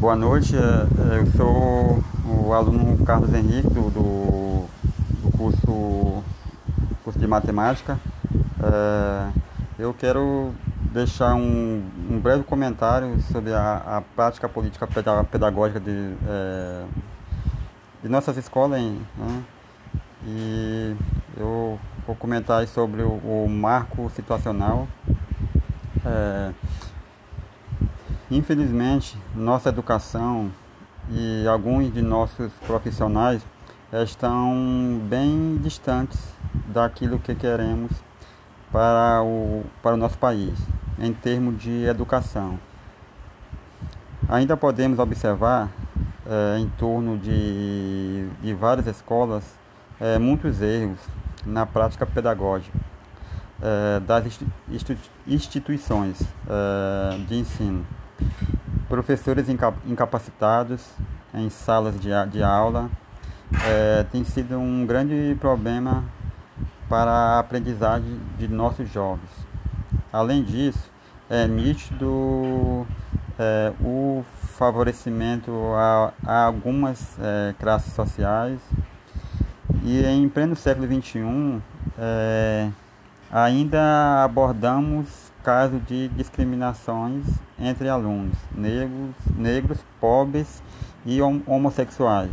Boa noite, é, é, eu sou o aluno Carlos Henrique do, do, do curso, curso de matemática. É, eu quero deixar um, um, breve comentário sobre a, a prática política pedagógica de, é, de nossas escolas. Né? E eu vou comentar sobre o, o marco situacional. É, Infelizmente, nossa educação e alguns de nossos profissionais estão bem distantes daquilo que queremos para o, para o nosso país, em termos de educação. Ainda podemos observar é, em torno de, de várias escolas é, muitos erros na prática pedagógica é, das instituições de ensino professores incapacitados em salas de, de aula é, tem sido um grande problema para a aprendizagem de nossos jovens. Além disso, é nítido é, o favorecimento a, a algumas é, classes sociais e em pleno século XXI é, ainda abordamos caso de discriminações entre alunos negros, negros pobres e homossexuais.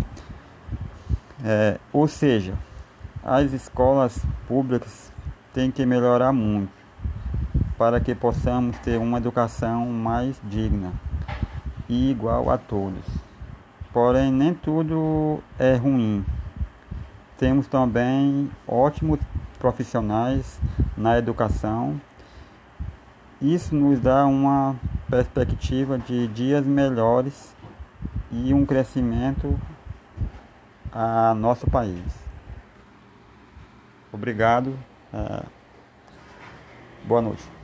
É, ou seja, as escolas públicas têm que melhorar muito para que possamos ter uma educação mais digna e igual a todos. Porém, nem tudo é ruim. Temos também ótimos profissionais na educação isso nos dá uma perspectiva de dias melhores e um crescimento a nosso país. Obrigado. É, boa noite.